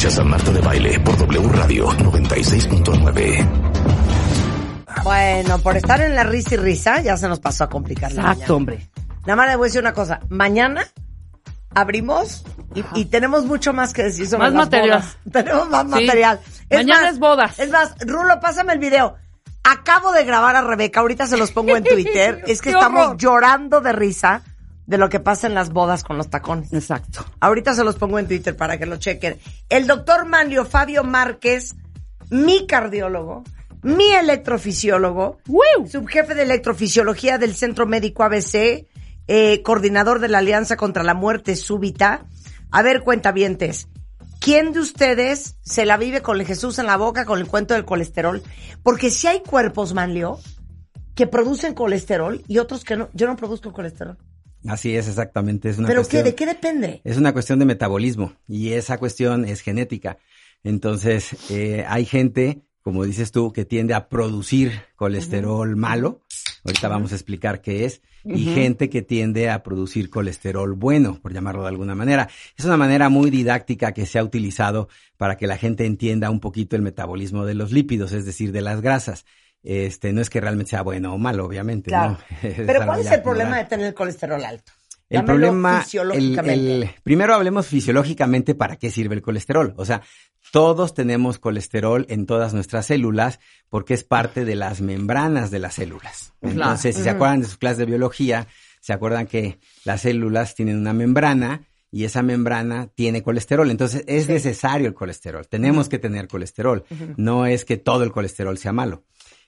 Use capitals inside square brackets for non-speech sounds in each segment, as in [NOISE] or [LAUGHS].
Escuchas a Marta de Baile por W Radio 96.9. Bueno, por estar en la risa y risa, ya se nos pasó a complicar la Exacto, mañana. hombre. Nada más le voy a decir una cosa. Mañana abrimos y, y tenemos mucho más que decir sobre Más las material. bodas. [LAUGHS] Tenemos más Sí. material. Mañana más, es bodas. Es más, Rulo, pásame el video. Acabo de grabar a Rebeca, ahorita se los pongo en [LAUGHS] Twitter. es que ¡Qué estamos horror! llorando de risa de lo que pasa en las bodas con los tacones. Exacto. Ahorita se los pongo en Twitter para que lo chequen. El doctor Manlio Fabio Márquez, mi cardiólogo, mi electrofisiólogo, subjefe de electrofisiología del Centro Médico ABC, eh, coordinador de la Alianza contra la Muerte Súbita. A ver, cuentavientes, ¿quién de ustedes se la vive con el Jesús en la boca con el cuento del colesterol? Porque si hay cuerpos, Manlio, que producen colesterol y otros que no. Yo no produzco colesterol. Así es, exactamente. Es una ¿Pero cuestión, qué? ¿De qué depende? Es una cuestión de metabolismo y esa cuestión es genética. Entonces, eh, hay gente, como dices tú, que tiende a producir colesterol malo. Ahorita vamos a explicar qué es. Y gente que tiende a producir colesterol bueno, por llamarlo de alguna manera. Es una manera muy didáctica que se ha utilizado para que la gente entienda un poquito el metabolismo de los lípidos, es decir, de las grasas. Este, no es que realmente sea bueno o malo, obviamente. Claro. [LAUGHS] ¿no? Pero ¿cuál es el problema de tener el colesterol alto? El Dámelo problema, el, primero hablemos fisiológicamente para qué sirve el colesterol. O sea, todos tenemos colesterol en todas nuestras células porque es parte de las membranas de las células. Claro. Entonces, si se acuerdan de sus clases de biología, se acuerdan que las células tienen una membrana y esa membrana tiene colesterol. Entonces, es necesario el colesterol. Tenemos que tener colesterol. No es que todo el colesterol sea malo.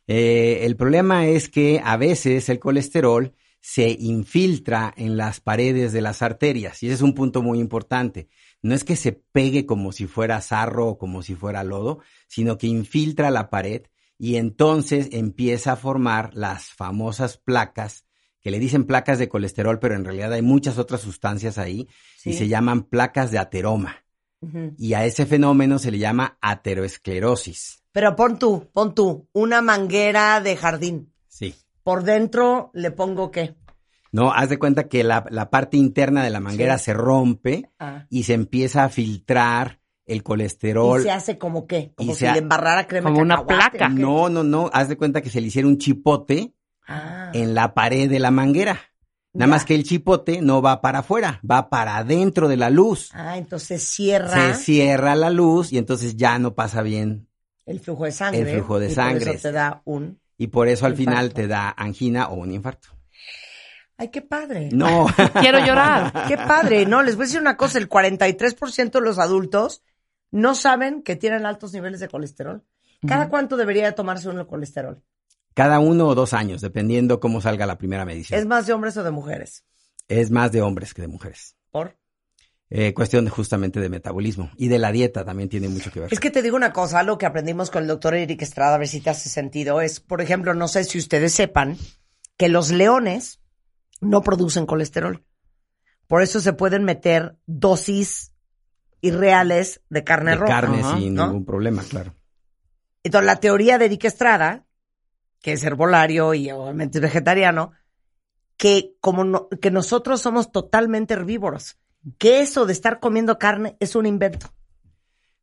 Eh, el problema es que a veces el colesterol se infiltra en las paredes de las arterias y ese es un punto muy importante. No es que se pegue como si fuera sarro o como si fuera lodo, sino que infiltra la pared y entonces empieza a formar las famosas placas que le dicen placas de colesterol, pero en realidad hay muchas otras sustancias ahí y se llaman placas de ateroma. Y a ese fenómeno se le llama ateroesclerosis. Pero pon tú, pon tú, una manguera de jardín. Sí. Por dentro le pongo qué? No, haz de cuenta que la, la parte interna de la manguera Sí. se rompe Ah. y se empieza a filtrar el colesterol. Y se hace como qué? Como Y si se ha- le embarrara crema Como una cacahuate, placa. No, no, no, haz de cuenta que se le hiciera un chipote Ah. en la pared de la manguera. Nada Ya. más que el chipote no va para afuera, va para adentro de la luz. Ah, entonces cierra Se cierra la luz y entonces ya no pasa bien. El flujo de sangre. El flujo de y sangre. Por eso te da un. Y por eso al final te da angina o un infarto. Ay, qué padre. No. [LAUGHS] Quiero llorar. Qué padre, ¿no? Les voy a decir una cosa, el 43% de los adultos no saben que tienen altos niveles de colesterol. ¿Cada cuánto debería de tomarse uno el colesterol? Cada uno o dos años, dependiendo cómo salga la primera medición. ¿Es más de hombres o de mujeres? es más de hombres que de mujeres. ¿Por? Eh, cuestión de- justamente de metabolismo y de la dieta también tiene mucho que ver. Es que te digo una cosa, algo que aprendimos con el doctor Eric Estrada, a ver si te hace sentido, es, por ejemplo, no sé si ustedes sepan que los leones no producen colesterol. Por eso se pueden meter dosis irreales de carne de roja. carne Ajá, sin ¿no? ningún problema, claro. Entonces, la teoría de Eric Estrada, que es herbolario y obviamente es vegetariano, que como no- que nosotros somos totalmente herbívoros, que eso de estar comiendo carne es un invento.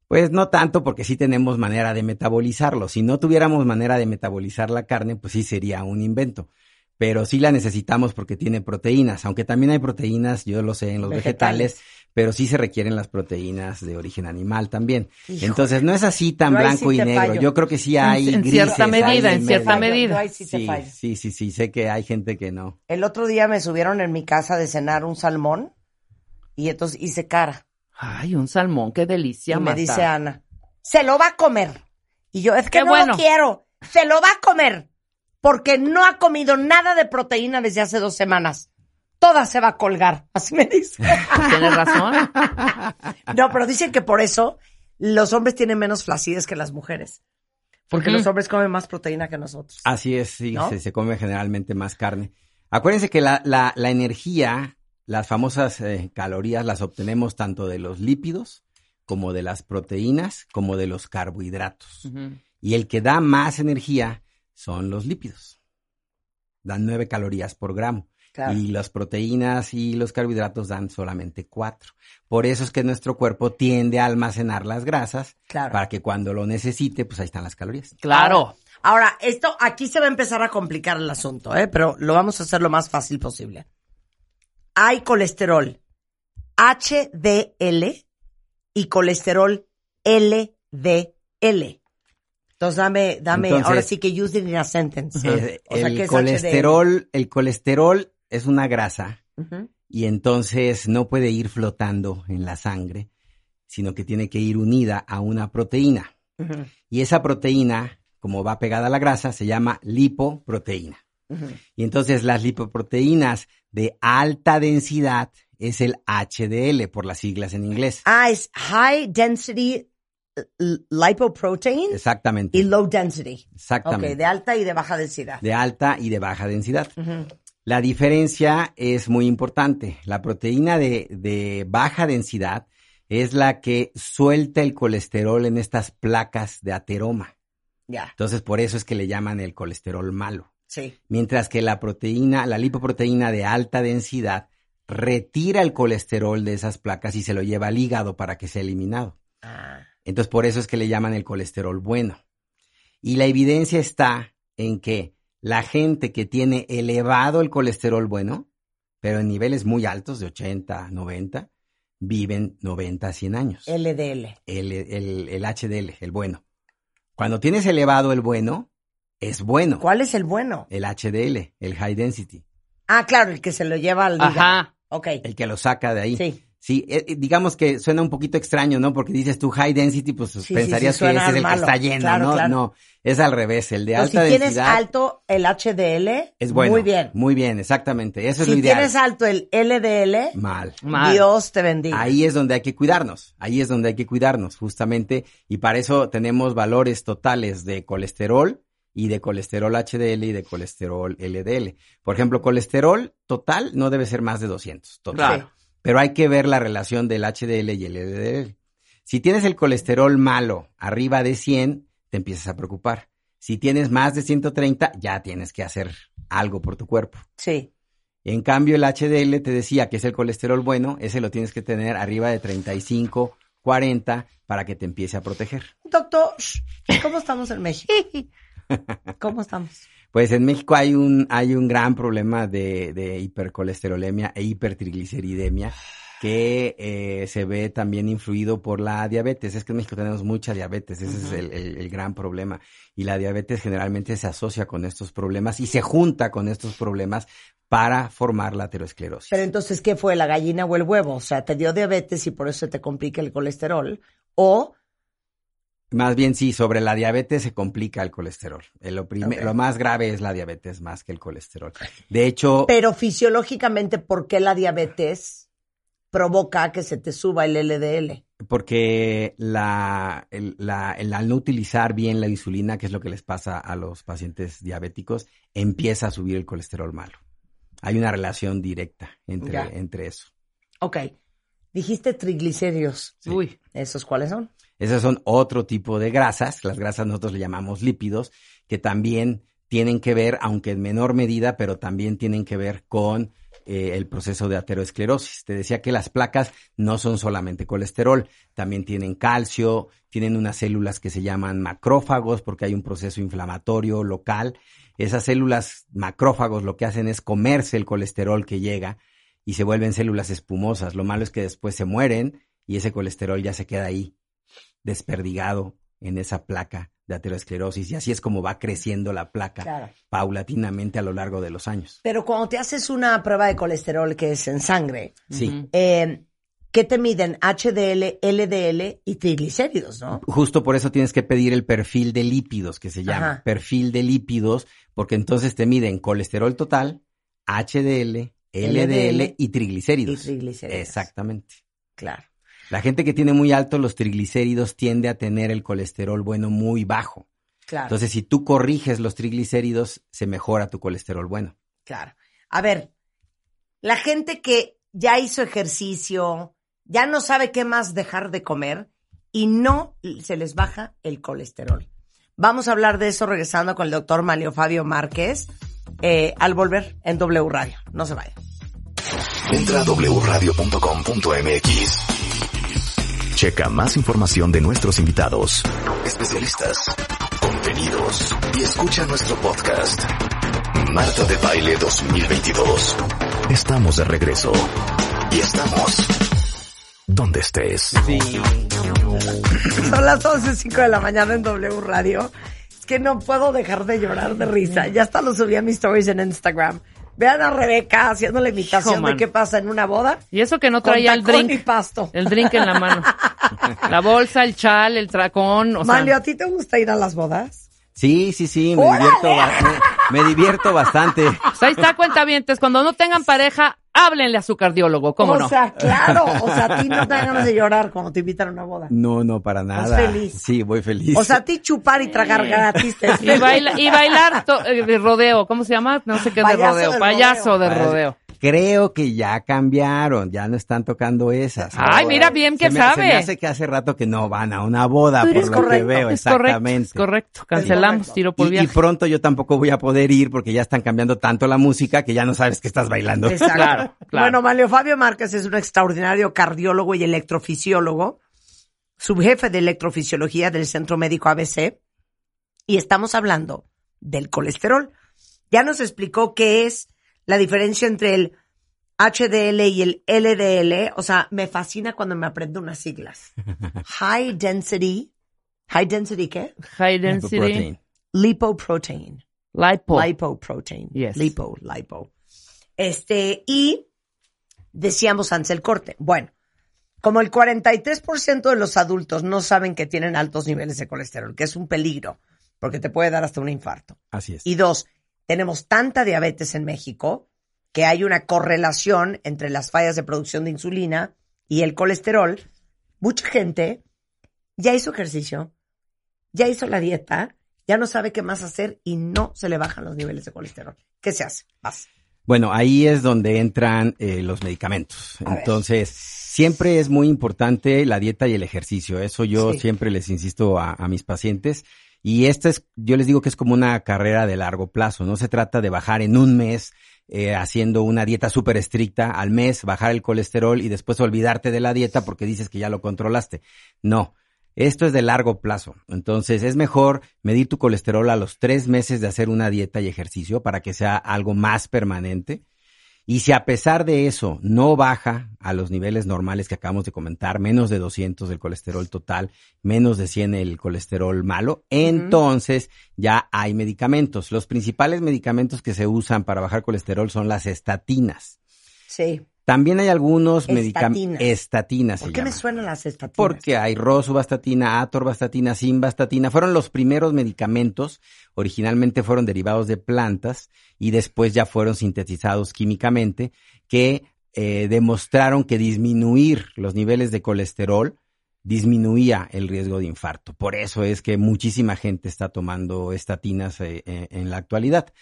Pues no tanto porque sí tenemos manera de metabolizarlo. Si no tuviéramos manera de metabolizar la carne, pues sí sería un invento. Pero sí la necesitamos porque tiene proteínas, aunque también hay proteínas, yo lo sé, en los Vegetales. vegetales, pero sí se requieren las proteínas de origen animal también. Híjole. Entonces no es así tan Yo blanco sí y negro. fallo. Yo creo que sí hay En- en grises cierta medida, en cierta medida. yo sí sí, sí, sí, sé que hay gente que no. El otro día me subieron en mi casa de cenar un salmón y entonces hice cara. Ay, un salmón, qué delicia, y me Marta. dice Ana, se lo va a comer. Y yo, es que Qué no bueno. lo quiero, se lo va a comer. Porque no ha comido nada de proteína desde hace dos semanas. Toda se va a colgar. [LAUGHS] Así me dice. Tienes razón. no, pero dicen que por eso los hombres tienen menos flacidez que las mujeres. Porque los hombres comen más proteína que nosotros. Así es, sí, ¿No? se, se come generalmente más carne. Acuérdense que la, la, la energía, las famosas eh, calorías, las obtenemos tanto de los lípidos como de las proteínas, como de los carbohidratos. Y el que da más energía son los lípidos. Dan nueve calorías por gramo. Claro. Y las proteínas y los carbohidratos dan solamente cuatro. Por eso es que nuestro cuerpo tiende a almacenar las grasas Claro. para que cuando lo necesite, pues ahí están las calorías. Claro. Ahora, esto aquí se va a empezar a complicar el asunto, ¿eh? pero lo vamos a hacer lo más fácil posible. Hay colesterol HDL y colesterol LDL. Entonces dame, dame, Entonces- ahora sí que use it in a sentence. O sea, el ¿qué es colesterol, el colesterol es una grasa y entonces no puede ir flotando en la sangre, sino que tiene que ir unida a una proteína. Y esa proteína, como va pegada a la grasa, se llama lipoproteína. Y entonces las lipoproteínas de alta densidad es el HDL por las siglas en inglés. Ah, es high density l- lipoprotein Exactamente. y low density. Exactamente. Ok, de alta y de baja densidad. de alta y de baja densidad. La diferencia es muy importante. La proteína de, de baja densidad es la que suelta el colesterol en estas placas de ateroma. Ya, Entonces, por eso es que le llaman el colesterol malo. Sí. Mientras que la proteína, la lipoproteína de alta densidad, retira el colesterol de esas placas y se lo lleva al hígado para que sea eliminado. Ah, Entonces, por eso es que le llaman el colesterol bueno. Y la evidencia está en que la gente que tiene elevado el colesterol bueno, pero en niveles muy altos de 80, 90, viven 90 a 100 años. LDL. El, el- el HDL, el bueno. Cuando tienes elevado el bueno, es bueno. ¿Cuál es el bueno? El HDL, el high density, Ah, claro, el que se lo lleva al hígado. Ajá. Ok. el que lo saca de ahí. Sí. Sí, eh, eh, digamos que suena un poquito extraño, ¿no? Porque dices tú high density, pues sí, pensarías sí, que ese es el malo. que está lleno, Claro, ¿no? claro. No, es al revés, el de alta si tienes densidad alto el HDL, es bueno. muy bien. Muy bien, exactamente. Eso es Si lo ideal. tienes alto el LDL, Mal. Mal. Dios te bendiga. Ahí es donde hay que cuidarnos, ahí es donde hay que cuidarnos, justamente, y para eso tenemos valores totales de colesterol y de colesterol HDL y de colesterol LDL. Por ejemplo, colesterol total no debe ser más de 200, total. Claro. Pero hay que ver la relación del HDL y el LDL. Si tienes el colesterol malo arriba de 100, te empiezas a preocupar. Si tienes más de 130, ya tienes que hacer algo por tu cuerpo. Sí. En cambio, el HDL te decía que es el colesterol bueno, ese lo tienes que tener arriba de 35, 40 para que te empiece a proteger. Doctor, ¿cómo estamos en México? [LAUGHS] [LAUGHS] ¿Cómo estamos? Pues en México hay un, hay un gran problema de, de hipercolesterolemia e hipertrigliceridemia que eh, se ve también influido por la diabetes. Es que en México tenemos mucha diabetes, ese es el, el- el gran problema. Y la diabetes generalmente se asocia con estos problemas y se junta con estos problemas para formar la aterosclerosis. Pero entonces, ¿qué fue, la gallina o el huevo? O sea, te dio diabetes y por eso te complica el colesterol. O, Más bien sí, sobre la diabetes se complica el colesterol. Eh, Lo, lo más grave es la diabetes más que el colesterol. De hecho, pero fisiológicamente, ¿por qué la diabetes provoca que se te suba el LDL? porque la, el- la- el- al no utilizar bien la insulina, que es lo que les pasa a los pacientes diabéticos, empieza a subir el colesterol malo. Hay una relación directa entre, Ya. entre eso. Ok. Dijiste triglicéridos. Sí. Uy. ¿Esos cuáles son? Esos son otro tipo de grasas. Las grasas nosotros le llamamos lípidos, que también tienen que ver, aunque en menor medida, pero también tienen que ver con eh, el proceso de aterosclerosis. Te decía que las placas no son solamente colesterol, también tienen calcio, tienen unas células que se llaman macrófagos porque hay un proceso inflamatorio local. Esas células macrófagos lo que hacen es comerse el colesterol que llega y se vuelven células espumosas. Lo malo es que después se mueren y ese colesterol ya se queda ahí desperdigado en esa placa de aterosclerosis y así es como va creciendo la placa Claro. paulatinamente a lo largo de los años. Pero cuando te haces una prueba de colesterol que es en sangre, Sí. Eh, ¿qué te miden? HDL, LDL y triglicéridos, ¿no? Justo por eso tienes que pedir el perfil de lípidos, que se llama Ajá. perfil de lípidos, porque entonces te miden colesterol total, HDL, LDL, LDL y triglicéridos. y triglicéridos. Exactamente. Claro. La gente que tiene muy alto los triglicéridos tiende a tener el colesterol bueno muy bajo. Claro. Entonces, si tú corriges los triglicéridos, se mejora tu colesterol bueno. Claro. A ver, la gente que ya hizo ejercicio, ya no sabe qué más dejar de comer y no se les baja el colesterol. Vamos a hablar de eso regresando con el doctor Manlio Fabio Márquez. eh, al volver en W Radio. No se vayan. Entra a wradio.com.mx. Checa más información de nuestros invitados, especialistas, contenidos y escucha nuestro podcast. Marta de Baile 2022. Estamos de regreso. Y estamos donde estés. Sí. Son las 11.05 de la mañana en W Radio. Es que no puedo dejar de llorar de risa. Ya hasta lo subí a mis stories en Instagram. Vean a Rebeca haciendo la imitación Hijo, de qué pasa en una boda. Y eso que no traía el drink. y pasto. El drink en la mano. [LAUGHS] La bolsa, el chal, el tracón, o sea. ¿a ti te gusta ir a las bodas? Sí, sí, sí, me ¡Órale! divierto, me, me divierto bastante. Pues ahí está, cuentavientes. Cuando no tengan pareja, háblenle a su cardiólogo, ¿cómo o no? sea, claro. O sea, a ti no te dan ganas de llorar cuando te invitan a una boda. No, no, para nada. feliz. Sí, voy feliz. O sea, a ti chupar y tragar gratis. te es Y, baila- y bailar to- eh, de rodeo, ¿cómo se llama? No sé qué de Payaso rodeo. del Payaso rodeo. de Padre. rodeo. Creo que ya cambiaron, ya no están tocando esas. Ay, mira bien que se me, sabe. Se me hace que hace rato que no van a una boda, Pero por es lo que correcto, veo, Es correcto, exactamente. es correcto. Cancelamos, correcto. tiro por Y, y viaje. pronto yo tampoco voy a poder ir porque ya están cambiando tanto la música que ya no sabes que estás bailando. Exacto. Claro, claro. Bueno, Manlio Fabio Márquez es un extraordinario cardiólogo y electrofisiólogo, subjefe de electrofisiología del Centro Médico ABC, y estamos hablando del colesterol. Ya nos explicó qué es la diferencia entre el HDL y el LDL, o sea, me fascina cuando me aprendo unas siglas. [LAUGHS] High density, high density qué? High density, Protein. Lipoprotein. lipo. Lipoprotein. Yes. Lipo, lipo. Este, y decíamos antes el corte. Bueno, como el 43% de los adultos no saben que tienen altos niveles de colesterol, que es un peligro, porque te puede dar hasta un infarto. Así es. Y dos, tenemos tanta diabetes en México que hay una correlación entre las fallas de producción de insulina y el colesterol. Mucha gente ya hizo ejercicio, ya hizo la dieta, ya no sabe qué más hacer y no se le bajan los niveles de colesterol. ¿Qué se hace? Vas. Bueno, ahí es donde entran eh, los medicamentos. A ver. Entonces, siempre es muy importante la dieta y el ejercicio. Eso yo Sí. siempre les insisto a, a mis pacientes. Y esta es, yo les digo que es como una carrera de largo plazo. No se trata de bajar en un mes eh, haciendo una dieta súper estricta al mes, bajar el colesterol y después olvidarte de la dieta porque dices que ya lo controlaste. No. Esto es de largo plazo. Entonces es mejor medir tu colesterol a los tres meses de hacer una dieta y ejercicio para que sea algo más permanente. Y si a pesar de eso no baja a los niveles normales que acabamos de comentar, menos de 200 del colesterol total, menos de 100 el colesterol malo, entonces ya hay medicamentos. Los principales medicamentos que se usan para bajar colesterol son las estatinas. Sí. También hay algunos medicamentos. Estatinas. ¿Por qué me suenan las estatinas? Porque hay rosuvastatina, atorvastatina, simvastatina. Fueron los primeros medicamentos. Originalmente fueron derivados de plantas y después ya fueron sintetizados químicamente que eh, demostraron que disminuir los niveles de colesterol disminuía el riesgo de infarto. Por eso es que muchísima gente está tomando estatinas eh, eh, en la actualidad.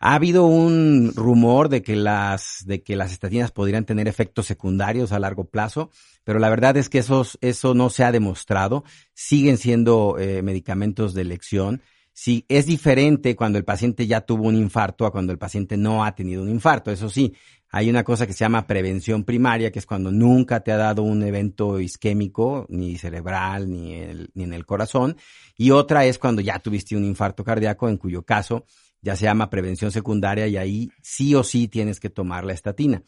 Ha habido un rumor de que las de que las estatinas podrían tener efectos secundarios a largo plazo, pero la verdad es que esos, eso no se ha demostrado. Siguen siendo eh, medicamentos de elección. Sí, es diferente cuando el paciente ya tuvo un infarto a cuando el paciente no ha tenido un infarto. Eso sí, hay una cosa que se llama prevención primaria, que es cuando nunca te ha dado un evento isquémico, ni cerebral, ni, el- ni en el corazón. Y otra es cuando ya tuviste un infarto cardíaco, en cuyo caso ya se llama prevención secundaria y ahí sí o sí tienes que tomar la estatina.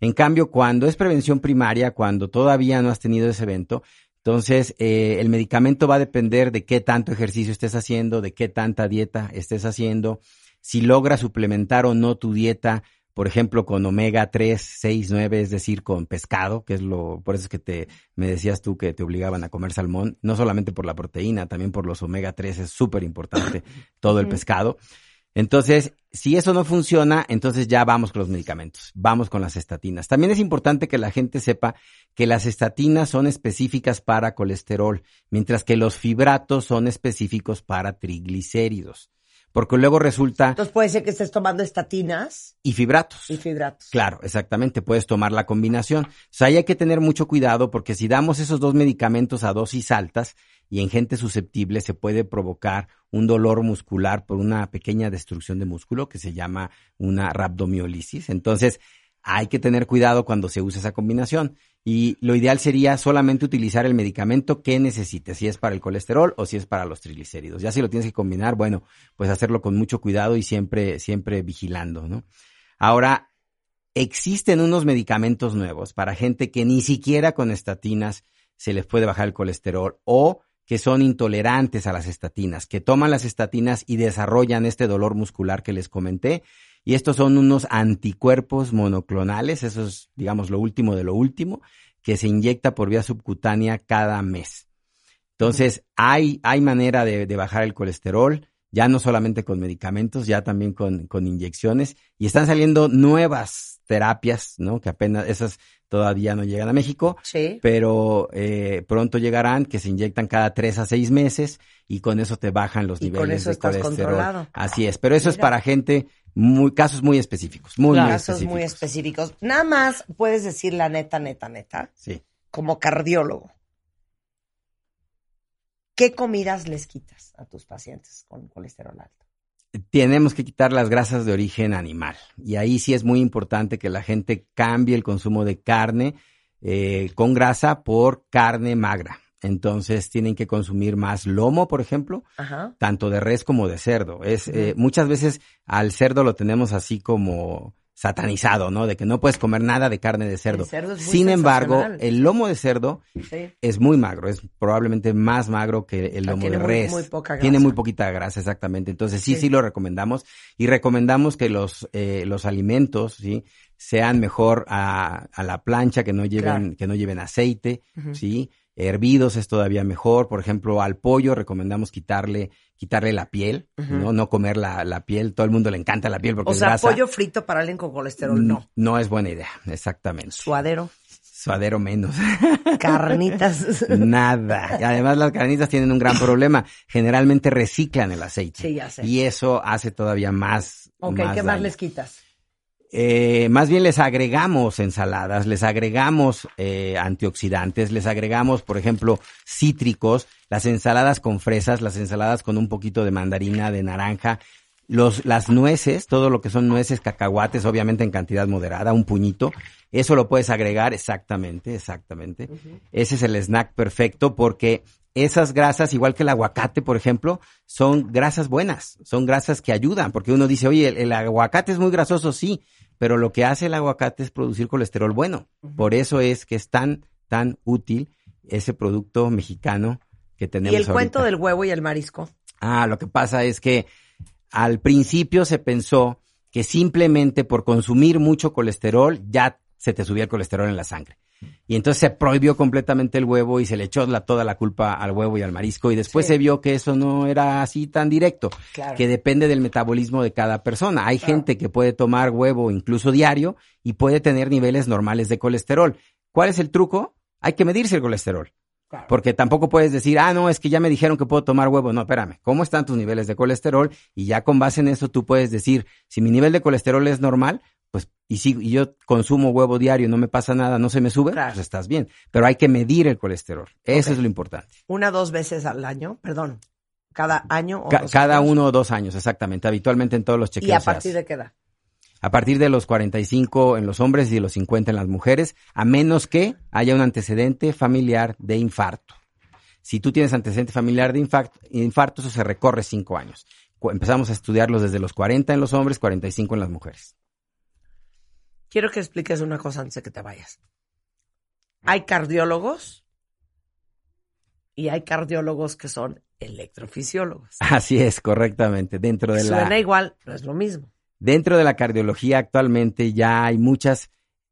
En cambio, cuando es prevención primaria, cuando todavía no has tenido ese evento, entonces eh, el medicamento va a depender de qué tanto ejercicio estés haciendo, de qué tanta dieta estés haciendo, si logras suplementar o no tu dieta, por ejemplo, con omega 3, 6, 9, es decir, con pescado, que es lo, por eso es que te, me decías tú que te obligaban a comer salmón, no solamente por la proteína, también por los omega 3, es súper importante todo el pescado. Entonces, si eso no funciona, entonces ya vamos con los medicamentos, vamos con las estatinas. También es importante que la gente sepa que las estatinas son específicas para colesterol, mientras que los fibratos son específicos para triglicéridos, porque luego resulta Entonces puede ser que estés tomando estatinas y fibratos. y fibratos. Claro, exactamente, puedes tomar la combinación. O sea, ahí hay que tener mucho cuidado porque si damos esos dos medicamentos a dosis altas, y en gente susceptible se puede provocar un dolor muscular por una pequeña destrucción de músculo que se llama una rhabdomiolisis. Entonces, hay que tener cuidado cuando se usa esa combinación y lo ideal sería solamente utilizar el medicamento que necesites, si es para el colesterol o si es para los triglicéridos. Ya si lo tienes que combinar, bueno, pues hacerlo con mucho cuidado y siempre, siempre vigilando, ¿no? Ahora, existen unos medicamentos nuevos para gente que ni siquiera con estatinas se les puede bajar el colesterol o que son intolerantes a las estatinas, que toman las estatinas y desarrollan este dolor muscular que les comenté y estos son unos anticuerpos monoclonales, eso es, digamos, lo último de lo último, que se inyecta por vía subcutánea cada mes. Entonces, hay, hay manera de, bajar el colesterol, ya no solamente con medicamentos, ya también con, con inyecciones, y están saliendo nuevas terapias, ¿no? Que apenas, esas todavía no llegan a México, sí. pero eh, pronto llegarán, que se inyectan cada tres a seis meses y con eso te bajan los y niveles con eso de estás colesterol. Controlado. Así es, pero eso es para gente muy, casos muy específicos, muy, muy Casos específicos. muy específicos. Nada más puedes decir la neta, neta, neta, Sí. como cardiólogo. ¿Qué comidas les quitas a tus pacientes con colesterol alto? Tenemos que quitar las grasas de origen animal. Y ahí sí es muy importante que la gente cambie el consumo de carne eh, con grasa por carne magra. Entonces tienen que consumir más lomo, por ejemplo, Ajá. tanto de res como de cerdo. Es eh, muchas veces al cerdo lo tenemos así como satanizado, ¿no? De que no puedes comer nada de carne de cerdo. Sin embargo, el lomo de cerdo Sí. es muy magro, es probablemente más magro que el Ah, lomo tiene de res. muy poca grasa. Tiene muy poquita grasa, exactamente. Entonces sí, Sí. sí, lo recomendamos y recomendamos que los eh, los alimentos, sí, sean mejor a, a la plancha, que no lleven Claro. que no lleven aceite, sí. Hervidos es todavía mejor. Por ejemplo, al pollo recomendamos quitarle quitarle la piel, no no comer la, la piel. Todo el mundo le encanta la piel porque O es sea, grasa. pollo frito para alguien con colesterol, no. No es buena idea, exactamente. Suadero, Suadero menos. [LAUGHS] carnitas. Nada. Y además las carnitas tienen un gran problema. Generalmente reciclan el aceite. Sí, ya sé. Y eso hace todavía más. ok, más ¿qué más les quitas? Eh, más bien les agregamos ensaladas, les agregamos eh, antioxidantes, les agregamos, por ejemplo, cítricos, las ensaladas con fresas, las ensaladas con un poquito de mandarina, de naranja, los, las nueces, todo lo que son nueces, cacahuates, obviamente en cantidad moderada, un puñito, eso lo puedes agregar exactamente, exactamente. Ese es el snack perfecto porque esas grasas, igual que el aguacate, por ejemplo, son grasas buenas, son grasas que ayudan, porque uno dice, oye, el, el aguacate es muy grasoso, sí, pero lo que hace el aguacate es producir colesterol bueno. Por eso es que es tan, tan útil ese producto mexicano que tenemos. ¿Y el cuento del huevo y el marisco? Ah, lo que pasa es que al principio se pensó que simplemente por consumir mucho colesterol ya se te subía el colesterol en la sangre. Y entonces se prohibió completamente el huevo y se le echó la- toda la culpa al huevo y al marisco. Y después Sí. se vio que eso no era así tan directo, Claro. que depende del metabolismo de cada persona. Hay Claro. gente que puede tomar huevo incluso diario y puede tener niveles normales de colesterol. ¿Cuál es el truco? Hay que medirse el colesterol. Claro. Porque tampoco puedes decir, ah, no, es que ya me dijeron que puedo tomar huevo. No, espérame, ¿cómo están tus niveles de colesterol? Y ya con base en eso tú puedes decir, si mi nivel de colesterol es normal, pues, y si y yo consumo huevo diario, no me pasa nada, no se me sube, Claro. pues estás bien. Pero hay que medir el colesterol. Eso es lo importante. Una dos veces al año, perdón. Cada año o Ca- dos cada años? uno o dos años, exactamente. Habitualmente en todos los chequeos. ¿Y a partir de qué edad? A partir de los 45 en los hombres y de los 50 en las mujeres, a menos que haya un antecedente familiar de infarto. Si tú tienes antecedente familiar de infarto, infarto eso se recorre cinco años. Empezamos a estudiarlos desde los 40 en los hombres, 45 en las mujeres. Quiero que expliques una cosa antes de que te vayas. Hay cardiólogos y hay cardiólogos que son electrofisiólogos. Así es, correctamente. Dentro de la, Suena igual, pero es lo mismo. dentro de la cardiología actualmente ya hay muchas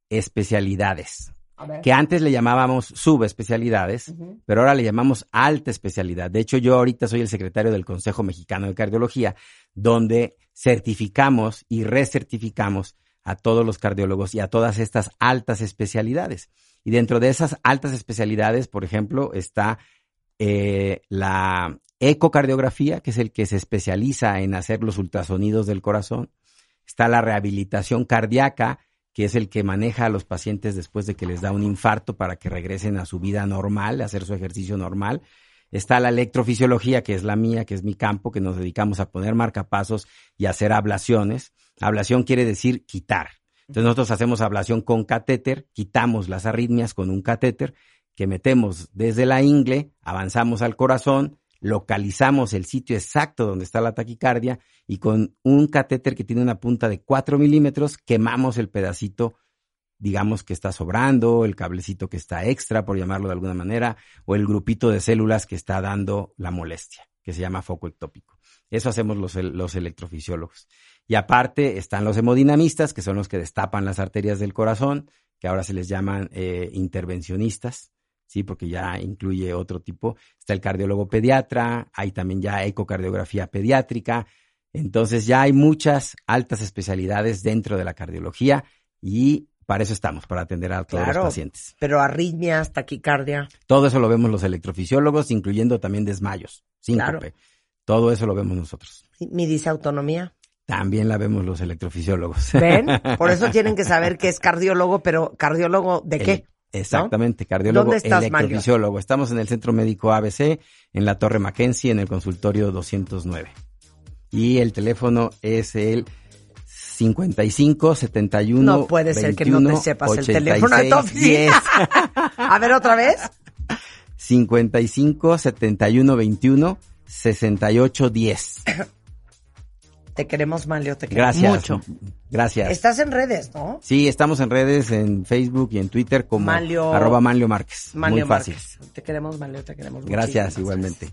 especialidades que antes le llamábamos subespecialidades, pero ahora le llamamos alta especialidad. De hecho, yo ahorita soy el secretario del Consejo Mexicano de Cardiología, donde certificamos y recertificamos a todos los cardiólogos y a todas estas altas especialidades. Y dentro de esas altas especialidades, por ejemplo, está eh, la ecocardiografía, que es el que se especializa en hacer los ultrasonidos del corazón. Está la rehabilitación cardíaca, que es el que maneja a los pacientes después de que les da un infarto para que regresen a su vida normal, a hacer su ejercicio normal. Está la electrofisiología, que es la mía, que es mi campo, que nos dedicamos a poner marcapasos y hacer ablaciones. Ablación quiere decir quitar. Entonces nosotros hacemos ablación con catéter, quitamos las arritmias con un catéter que metemos desde la ingle, avanzamos al corazón, localizamos el sitio exacto donde está la taquicardia y con un catéter que tiene una punta de 4 milímetros quemamos el pedacito digamos que está sobrando, el cablecito que está extra, por llamarlo de alguna manera, o el grupito de células que está dando la molestia, que se llama foco ectópico. Eso hacemos los, los electrofisiólogos. Y aparte están los hemodinamistas, que son los que destapan las arterias del corazón, que ahora se les llaman eh, intervencionistas, sí, porque ya incluye otro tipo. Está el cardiólogo pediatra, hay también ya ecocardiografía pediátrica. Entonces ya hay muchas altas especialidades dentro de la cardiología y para eso estamos, para atender a todos los pacientes. Pero arritmias, taquicardia. Todo eso lo vemos los electrofisiólogos, incluyendo también desmayos, síncope. Todo eso lo vemos nosotros. ¿Mi disautonomía? También la vemos los electrofisiólogos. ¿Ven? Por eso [LAUGHS] tienen que saber que es cardiólogo, pero cardiólogo de qué? exactamente, cardiólogo ¿Dónde estás, electrofisiólogo. Estamos en el Centro Médico ABC, en la Torre Mackenzie, en el consultorio 209. Y el teléfono es el 55 71 No puede ser que no te sepas el teléfono de tu oficina. [LAUGHS] A ver otra vez. 55 71 21 68 10. Te queremos, Manlio, te queremos Gracias. mucho. Gracias. Estás en redes, ¿no? Sí, estamos en redes, en Facebook y en Twitter como arroba Manlio Márquez. Muy fácil. Te queremos, Manlio, te queremos. Gracias, igualmente.